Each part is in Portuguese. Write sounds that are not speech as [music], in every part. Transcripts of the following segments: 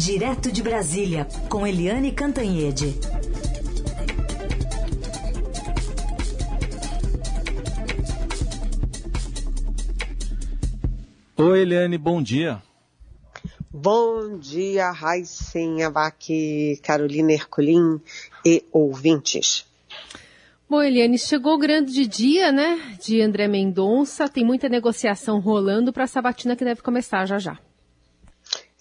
Direto de Brasília, com Eliane Cantanhede. Oi, Eliane, bom dia. Bom dia, Raicinha Vaque, Carolina Herculin e ouvintes. Bom, Eliane, chegou o grande dia, né, de André Mendonça. Tem muita negociação rolando para a sabatina que deve começar já já.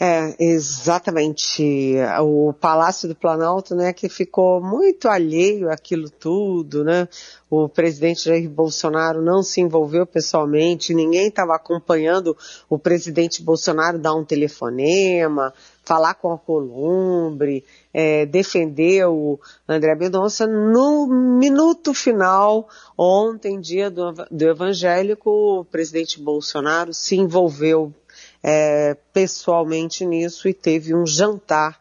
É, exatamente. O Palácio do Planalto, né, que ficou muito alheio àquilo tudo, né? O presidente Jair Bolsonaro não se envolveu pessoalmente, ninguém estava acompanhando o presidente Bolsonaro dar um telefonema, falar com a Columbre, é, defender o André Mendonça. No minuto final, ontem, dia do, do evangélico, o presidente Bolsonaro se envolveu é, pessoalmente nisso e teve um jantar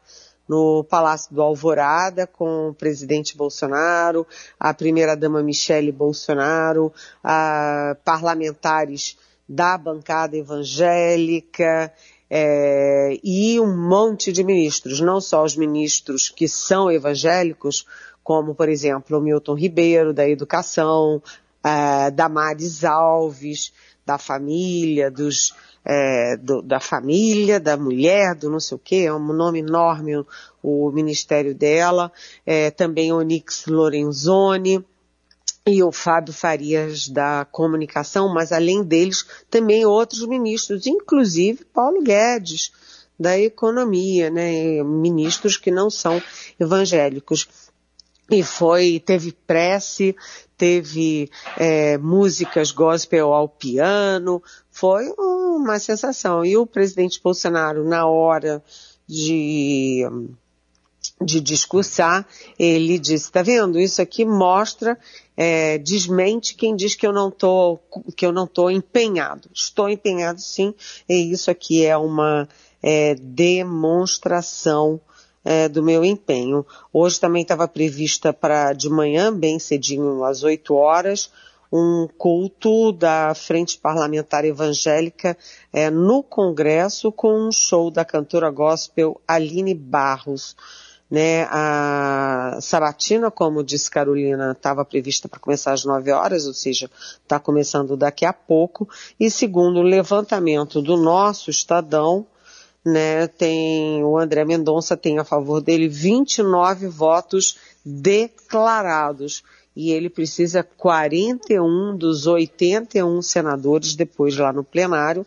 no Palácio do Alvorada com o presidente Bolsonaro, a primeira-dama Michele Bolsonaro, parlamentares da bancada evangélica é, e um monte de ministros, não só os ministros que são evangélicos, como, por exemplo, o Milton Ribeiro, da Educação, da Damares Alves, da família, dos é, do, da família, da mulher, do não sei o quê, é um nome enorme o, o ministério dela, é, também Onix Lorenzoni e o Fábio Farias da comunicação, mas além deles também outros ministros, inclusive Paulo Guedes da economia, né, ministros que não são evangélicos. E foi, teve prece, teve é, músicas gospel ao piano, foi uma sensação. E o presidente Bolsonaro, na hora de, de discursar, ele disse, tá vendo, isso aqui mostra, é, desmente quem diz que eu não tô, que eu não tô empenhado. Estou empenhado sim, e isso aqui é uma é, demonstração é, do meu empenho. Hoje também estava prevista para de manhã, bem cedinho, às 8 horas, um culto da Frente Parlamentar Evangélica é, no Congresso com um show da cantora gospel Aline Barros. Né, a sabatina, como disse Carolina, estava prevista para começar às 9 horas, ou seja, está começando daqui a pouco. E segundo o levantamento do nosso Estadão, né, tem o André Mendonça tem a favor dele 29 votos declarados e ele precisa 41 dos 81 senadores depois lá no plenário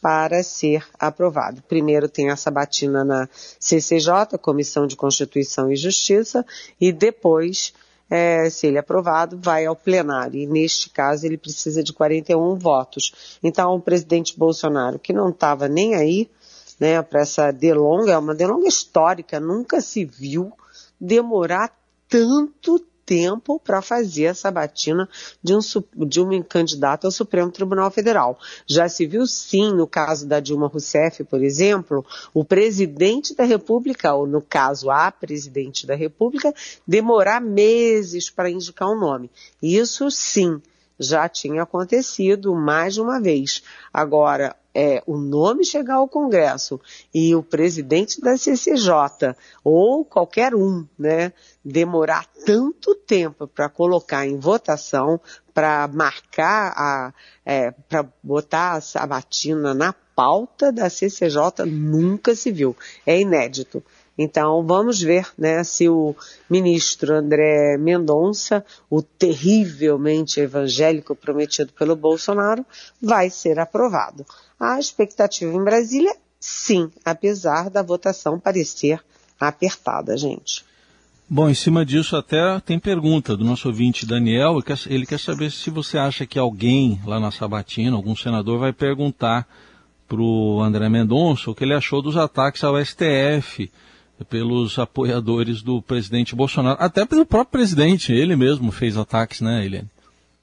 para ser aprovado. Primeiro tem a sabatina na CCJ, Comissão de Constituição e Justiça, e depois, é, se ele é aprovado, vai ao plenário. E neste caso ele precisa de 41 votos. Então o presidente Bolsonaro, que não estava nem aí, né, para essa delonga, é uma delonga histórica, nunca se viu demorar tanto tempo para fazer a sabatina de um, de um candidato ao Supremo Tribunal Federal. Já se viu sim, no caso da Dilma Rousseff, por exemplo, o presidente da República, ou no caso a presidente da República, demorar meses para indicar um nome. Isso sim, já tinha acontecido mais de uma vez. Agora, é, o nome chegar ao Congresso e o presidente da CCJ ou qualquer um, né, demorar tanto tempo para colocar em votação, para marcar a, é, para botar a sabatina na pauta da CCJ, nunca se viu. É inédito. Então vamos ver né, se o ministro André Mendonça, o terrivelmente evangélico prometido pelo Bolsonaro, vai ser aprovado. A expectativa em Brasília, sim, apesar da votação parecer apertada, gente. Bom, em cima disso até tem pergunta do nosso ouvinte Daniel, ele quer saber se você acha que alguém lá na Sabatina, algum senador, vai perguntar para o André Mendonça o que ele achou dos ataques ao STF pelos apoiadores do presidente Bolsonaro, até pelo próprio presidente, ele mesmo fez ataques, né, Eliane?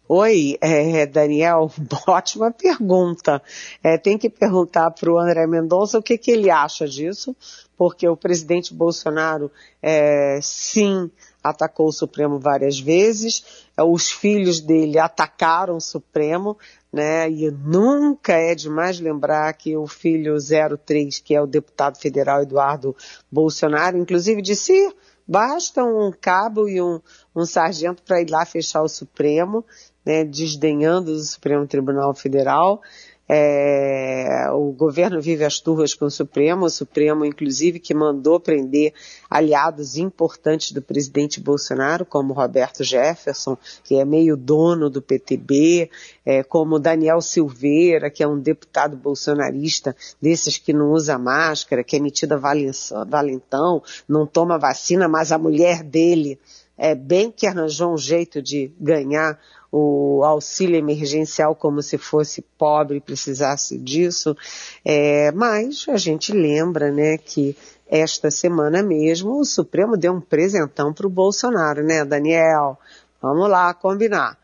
Oi, é, Daniel, [laughs] ótima pergunta. É, tem que perguntar para o André Mendonça o que, que, ele acha disso, porque o presidente Bolsonaro, é, sim, atacou o Supremo várias vezes, é, os filhos dele atacaram o Supremo, né? E nunca é demais lembrar que o filho 03, que é o deputado federal Eduardo Bolsonaro, inclusive disse basta um cabo e um, um sargento para ir lá fechar o Supremo, né, desdenhando do Supremo Tribunal Federal. É, o governo vive as turras com o Supremo, o Supremo, inclusive, que mandou prender aliados importantes do presidente Bolsonaro, como Roberto Jefferson, que é meio dono do PTB, é, como Daniel Silveira, que é um deputado bolsonarista, desses que não usa máscara, que é metida valentão, não toma vacina, mas a mulher dele é bem que arranjou um jeito de ganhar o auxílio emergencial como se fosse pobre e precisasse disso. É, mas a gente lembra, né, que esta semana mesmo o Supremo deu um presentão para o Bolsonaro, né, Daniel? Vamos lá combinar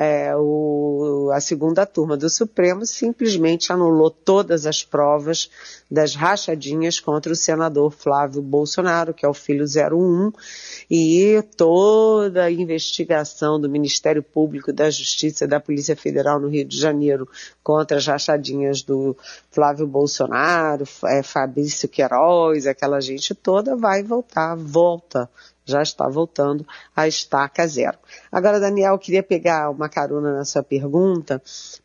é, o, a segunda turma do Supremo simplesmente anulou todas as provas das rachadinhas contra o senador Flávio Bolsonaro, que é o filho 01, e toda a investigação do Ministério Público, da Justiça e da Polícia Federal no Rio de Janeiro contra as rachadinhas do Flávio Bolsonaro, é, Fabrício Queiroz, aquela gente toda vai voltar, volta já está voltando a estaca zero. Agora, Daniel, eu queria pegar uma carona na sua pergunta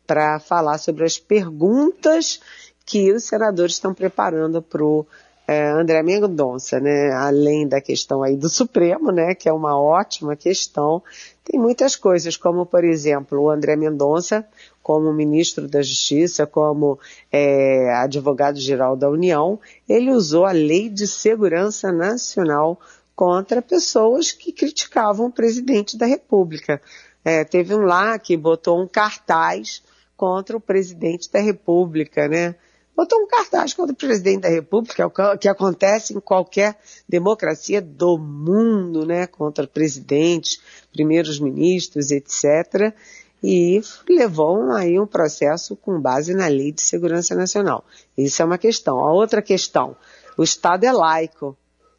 para falar sobre as perguntas que os senadores estão preparando para o é, André Mendonça, né? Além da questão aí do Supremo, né? Que é uma ótima questão. Tem muitas coisas, como por exemplo, o André Mendonça, como ministro da Justiça, como é, advogado-geral da União, ele usou a Lei de Segurança Nacional contra pessoas que criticavam o presidente da República. É, teve um lá que botou um cartaz contra o presidente da República, né? Botou um cartaz contra o presidente da República, é que acontece em qualquer democracia do mundo, né? Contra presidentes, primeiros ministros, etc. E levou aí um processo com base na Lei de Segurança Nacional. Isso é uma questão. A outra questão, o Estado é laico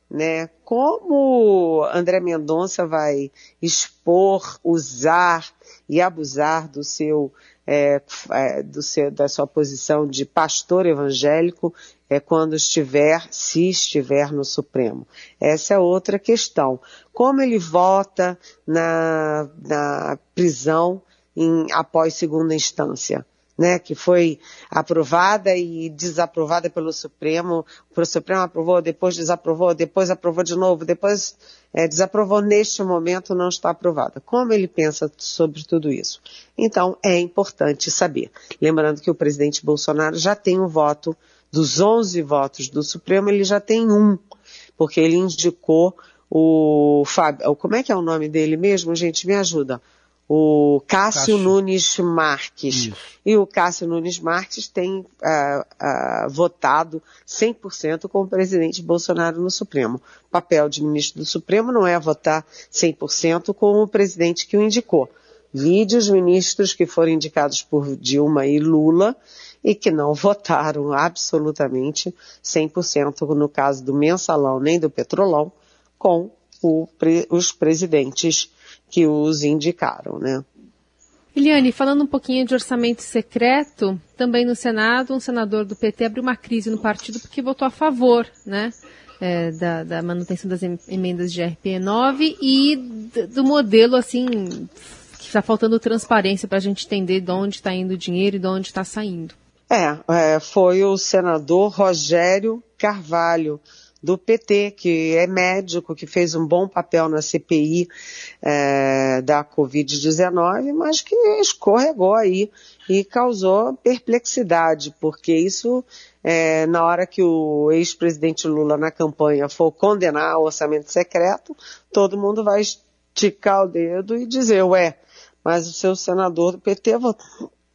né? Como André Mendonça vai expor, usar e abusar do seu, é, é, do seu da sua posição de pastor evangélico é quando estiver, se estiver no Supremo. Essa é outra questão. Como ele vota na, na prisão em, após segunda instância? Né, que foi aprovada e desaprovada pelo Supremo. O Supremo aprovou, depois desaprovou, depois aprovou de novo, depois é, desaprovou. Neste momento não está aprovada. Como ele pensa sobre tudo isso? Então é importante saber. Lembrando que o presidente Bolsonaro já tem um voto, dos 11 votos do Supremo, ele já tem um, porque ele indicou o Fábio, como é que é o nome dele mesmo, gente? Me ajuda o Cássio, Cássio. Nunes Marques. Isso. E o Cássio Nunes Marques tem uh, uh, votado 100% com o presidente Bolsonaro no Supremo. O papel de ministro do Supremo não é votar 100% com o presidente que o indicou. Vide os ministros que foram indicados por Dilma e Lula e que não votaram absolutamente 100% no caso do mensalão nem do petrolão com o, os presidentes que os indicaram, né? Eliane, falando um pouquinho de orçamento secreto, também no Senado, um senador do PT abriu uma crise no partido porque votou a favor, né? É, da, da, manutenção das emendas de RP9 e do modelo, assim, que está faltando transparência para a gente entender de onde está indo o dinheiro e de onde está saindo. É, é, foi o senador Rogério Carvalho, do PT, que é médico, que fez um bom papel na CPI é, da Covid-19, mas que escorregou aí e causou perplexidade, porque isso, é, na hora que o ex-presidente Lula na campanha for condenar o orçamento secreto, todo mundo vai esticar o dedo e dizer, ué, mas o seu senador do PT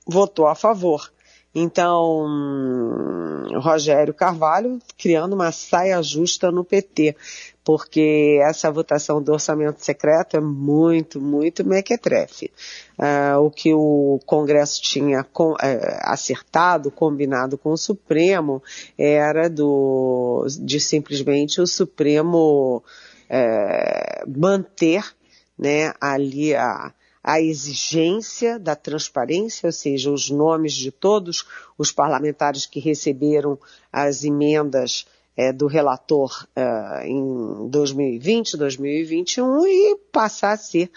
votou a favor. Então, Rogério Carvalho criando uma saia justa no PT, porque essa votação do orçamento secreto é muito, muito mequetrefe. Uh, o que o Congresso tinha com, uh, acertado, combinado com o Supremo, era do, de simplesmente o Supremo uh, manter né, ali a, a exigência da transparência, ou seja, os nomes de todos os parlamentares que receberam as emendas é, do relator é, em 2020, 2021 e passar a ser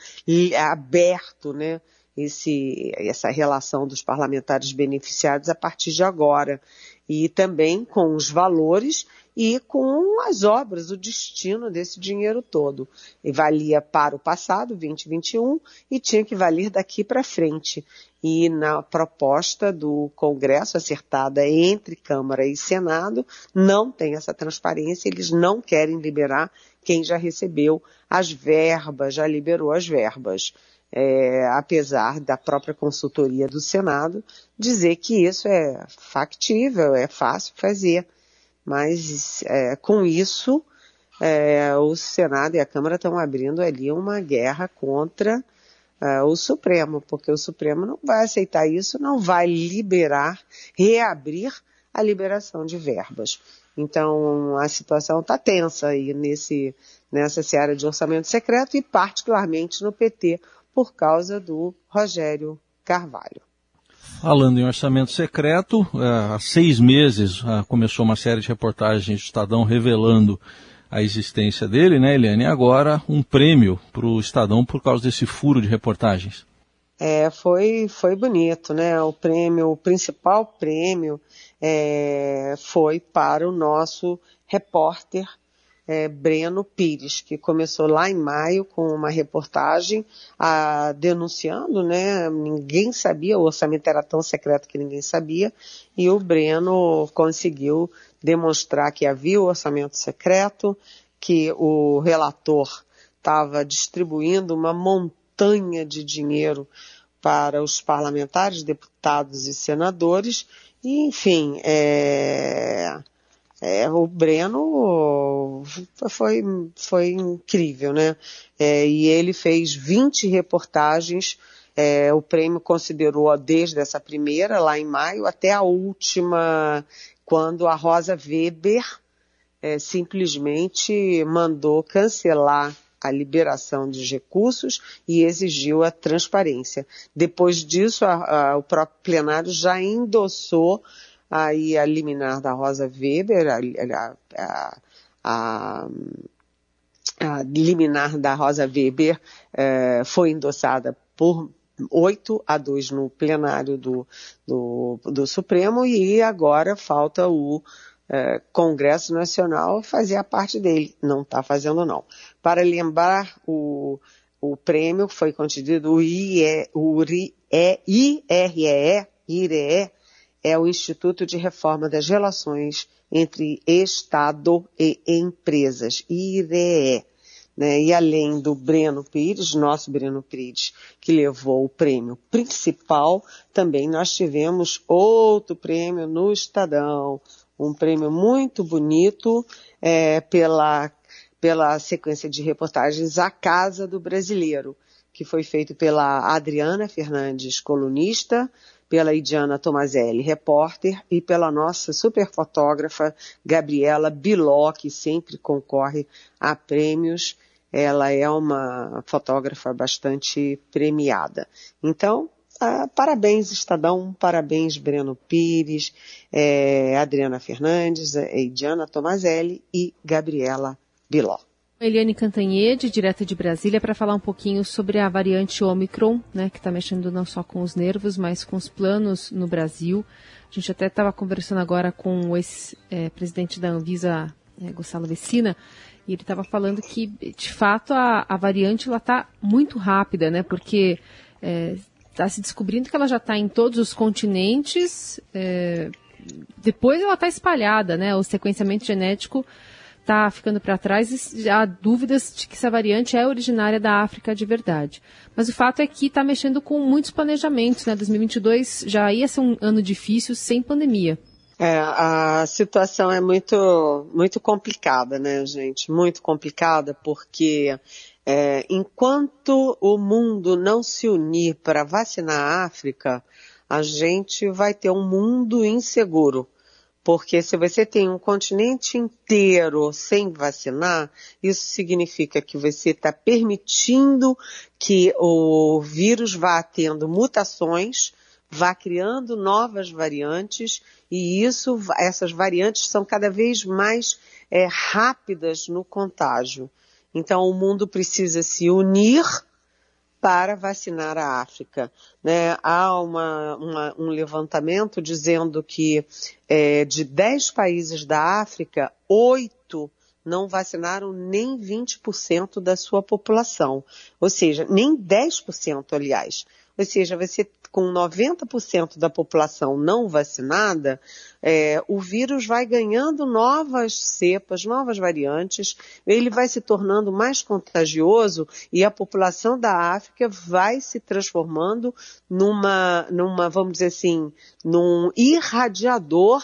aberto, né, esse, essa relação dos parlamentares beneficiados a partir de agora. E também com os valores e com as obras, o destino desse dinheiro todo. E valia para o passado, 2021, e tinha que valer daqui para frente. E na proposta do Congresso, acertada entre Câmara e Senado, não tem essa transparência, eles não querem liberar quem já recebeu as verbas, já liberou as verbas. É, apesar da própria consultoria do Senado dizer que isso é factível, é fácil fazer. Mas é, com isso, é, o Senado e a Câmara estão abrindo ali uma guerra contra é, o Supremo, porque o Supremo não vai aceitar isso, não vai liberar, reabrir a liberação de verbas. Então a situação está tensa aí nesse, nessa seara de orçamento secreto e particularmente no PT por causa do Rogério Carvalho. Falando em orçamento secreto, é, há seis meses é, começou uma série de reportagens do Estadão revelando a existência dele, né, Eliane? E agora um prêmio para o Estadão por causa desse furo de reportagens. É, foi, foi bonito, né? O prêmio, o principal prêmio é, foi para o nosso repórter é, Breno Pires, que começou lá em maio com uma reportagem a, denunciando, né? Ninguém sabia, o orçamento era tão secreto que ninguém sabia, e o Breno conseguiu demonstrar que havia o orçamento secreto, que o relator estava distribuindo uma montanha de dinheiro para os parlamentares, deputados e senadores, e enfim, é, é, o Breno foi, foi incrível, né? É, e ele fez 20 reportagens, é, o prêmio considerou desde essa primeira, lá em maio, até a última, quando a Rosa Weber é, simplesmente mandou cancelar a liberação dos recursos e exigiu a transparência. Depois disso, a, a, o próprio plenário já endossou aí a liminar da Rosa Weber, a, a, a, a liminar da Rosa Weber eh, foi endossada por 8 a 2 no plenário do, do, do Supremo e agora falta o eh, Congresso Nacional fazer a parte dele. Não está fazendo não. Para lembrar, o, o prêmio foi concedido, o, IE, o IREE, IREE, é o Instituto de Reforma das Relações entre Estado e Empresas, IREE. Né? E além do Breno Pires, nosso Breno Pires, que levou o prêmio principal, também nós tivemos outro prêmio no Estadão, um prêmio muito bonito é, pela, pela sequência de reportagens A Casa do Brasileiro, que foi feito pela Adriana Fernandes, colunista, pela Idiana Tomazelli, repórter, e pela nossa super fotógrafa Gabriela Biló, que sempre concorre a prêmios. Ela é uma fotógrafa bastante premiada. Então, ah, parabéns Estadão, parabéns Breno Pires, é, Adriana Fernandes, é, Idiana Tomazelli e Gabriela Biló. Eliane Cantanhede, direto de Brasília, para falar um pouquinho sobre a variante Omicron, né, que está mexendo não só com os nervos, mas com os planos no Brasil. A gente até estava conversando agora com o ex-presidente da Anvisa, é, Gonçalo Vecina, e ele estava falando que, de fato, a, a variante está muito rápida, né, porque está é, se descobrindo que ela já está em todos os continentes, é, depois ela está espalhada, né, o sequenciamento genético está ficando para trás e há dúvidas de que essa variante é originária da África de verdade. Mas o fato é que está mexendo com muitos planejamentos. Né? 2022 já ia ser um ano difícil sem pandemia. É, a situação é muito, muito complicada, né, gente? Muito complicada porque é, enquanto o mundo não se unir para vacinar a África, a gente vai ter um mundo inseguro Porque se você tem um continente inteiro sem vacinar, isso significa que você está permitindo que o vírus vá tendo mutações, vá criando novas variantes e isso, essas variantes são cada vez mais é, rápidas no contágio. Então o mundo precisa se unir para vacinar a África. Né? Há uma, uma, um levantamento dizendo que é, de 10 países da África, oito não vacinaram nem 20% da sua população. Ou seja, nem 10%, aliás. Ou seja, você com 90% da população não vacinada, é, o vírus vai ganhando novas cepas, novas variantes, ele vai se tornando mais contagioso e a população da África vai se transformando numa, numa vamos dizer assim, num irradiador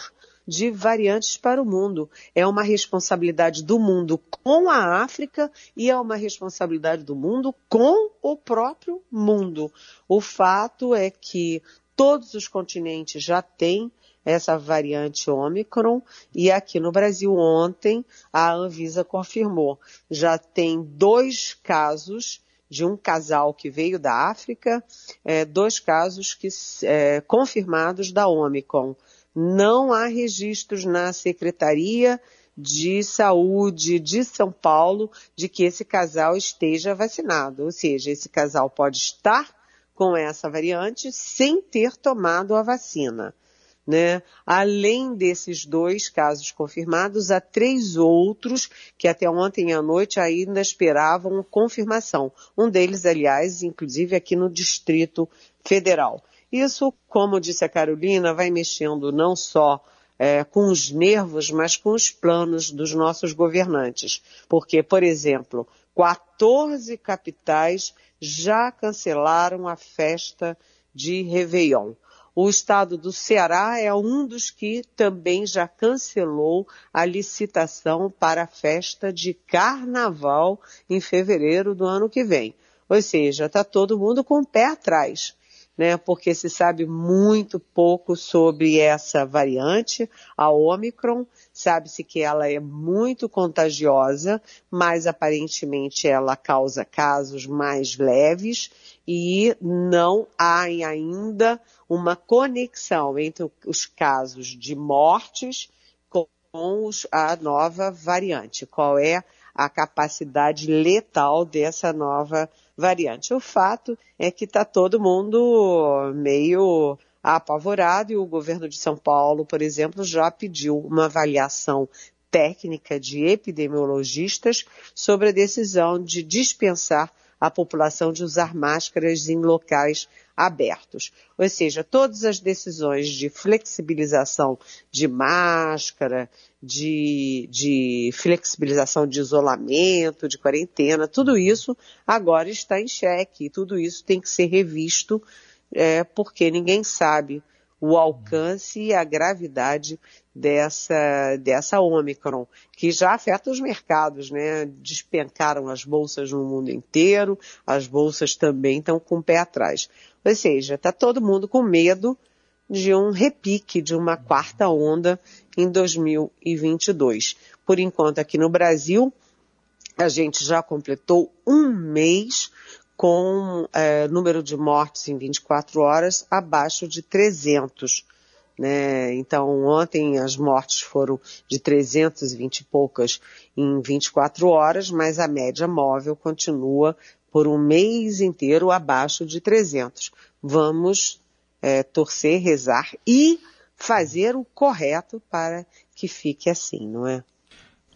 de variantes para o mundo. É uma responsabilidade do mundo com a África e é uma responsabilidade do mundo com o próprio mundo. O fato é que todos os continentes já têm essa variante Omicron e aqui no Brasil ontem a Anvisa confirmou. Já tem dois casos de um casal que veio da África, é, dois casos que, é, confirmados da Omicron não há registros na Secretaria de Saúde de São Paulo de que esse casal esteja vacinado. Ou seja, esse casal pode estar com essa variante sem ter tomado a vacina. Né? Além desses dois casos confirmados, há três outros que até ontem à noite ainda esperavam confirmação. Um deles, aliás, inclusive aqui no Distrito Federal. Isso, como disse a Carolina, vai mexendo não só é, com os nervos, mas com os planos dos nossos governantes. Porque, por exemplo, 14 capitais já cancelaram a festa de Réveillon. O estado do Ceará é um dos que também já cancelou a licitação para a festa de carnaval em fevereiro do ano que vem. Ou seja, está todo mundo com o pé atrás né, porque se sabe muito pouco sobre essa variante, a Omicron. Sabe-se que ela é muito contagiosa, mas aparentemente ela causa casos mais leves e não há ainda uma conexão entre os casos de mortes com a nova variante. Qual é a capacidade letal dessa nova variante. O fato é que está todo mundo meio apavorado e o governo de São Paulo, por exemplo, já pediu uma avaliação técnica de epidemiologistas sobre a decisão de dispensar a população de usar máscaras em locais abertos. Ou seja, todas as decisões de flexibilização de máscara, de, de flexibilização de isolamento, de quarentena, tudo isso agora está em xeque. Tudo isso tem que ser revisto, é, porque ninguém sabe o alcance e a gravidade dessa, dessa Omicron, que já afeta os mercados, né? Despencaram as bolsas no mundo inteiro, as bolsas também estão com o pé atrás. Ou seja, está todo mundo com medo de um repique, de uma quarta onda em 2022. Por enquanto, aqui no Brasil, a gente já completou um mês com é, número de mortes em 24 horas abaixo de 300. Né? Então, ontem as mortes foram de 320 e poucas em 24 horas, mas a média móvel continua por um mês inteiro abaixo de 300. Vamos é, torcer, rezar e fazer o correto para que fique assim, não é?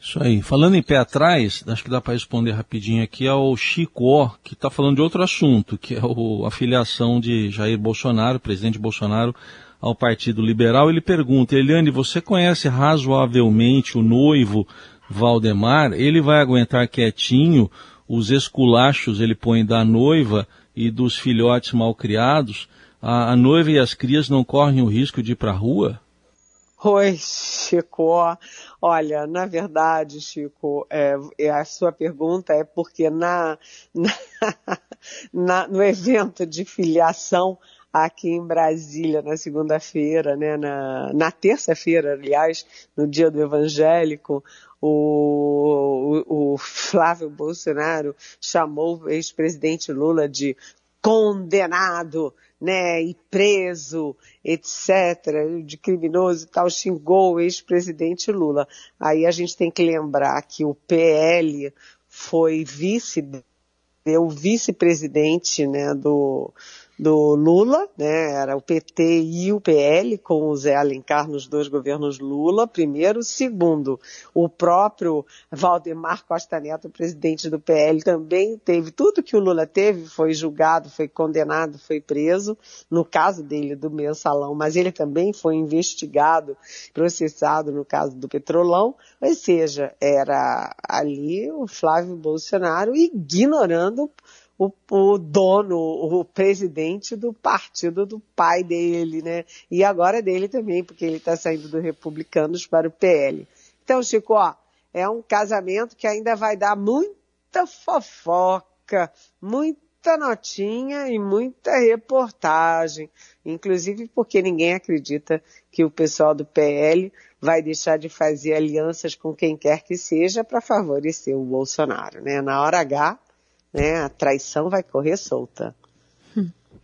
Isso aí. Falando em pé atrás, acho que dá para responder rapidinho aqui ao Chico O, que está falando de outro assunto, que é o, a filiação de Jair Bolsonaro, presidente Bolsonaro, ao Partido Liberal. Ele pergunta, Eliane, você conhece razoavelmente o noivo Valdemar? Ele vai aguentar quietinho os esculachos ele põe da noiva e dos filhotes mal criados, a, a noiva e as crias não correm o risco de ir para a rua? Oi, Chico. Olha, na verdade, Chico, é, é, a sua pergunta é porque na, na, [laughs] na, no evento de filiação aqui em Brasília na segunda-feira, né, na, na terça-feira, aliás, no dia do evangélico, o, o, o Flávio Bolsonaro chamou o ex-presidente Lula de condenado, né, e preso, etc., de criminoso e tal, xingou o ex-presidente Lula. Aí a gente tem que lembrar que o PL foi vice o vice-presidente né, do, do Lula, né, era o PT e o PL, com o Zé Alencar nos dois governos Lula, primeiro. Segundo, o próprio Valdemar Costa Neto, presidente do PL, também teve. Tudo que o Lula teve, foi julgado, foi condenado, foi preso, no caso dele do mensalão, mas ele também foi investigado, processado no caso do Petrolão, ou seja, era ali o Flávio Bolsonaro ignorando o, o, dono, o presidente do partido do pai dele, né? E agora dele também, porque ele está saindo do Republicanos para o PL. Então, Chico, ó, é um casamento que ainda vai dar muita fofoca, muita notinha e muita reportagem. Inclusive porque ninguém acredita que o pessoal do PL vai deixar de fazer alianças com quem quer que seja para favorecer o Bolsonaro, né? Na hora H, né, a traição vai correr solta.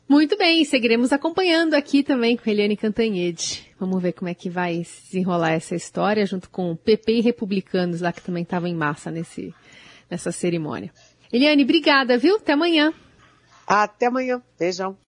Muito bem, seguiremos acompanhando aqui também com Eliane Cantanhede. Vamos ver como é que vai se desenrolar essa história, junto com PP e republicanos lá que também estavam em massa nesse, nessa cerimônia. Eliane, obrigada, viu? Até amanhã. Até amanhã. Beijão.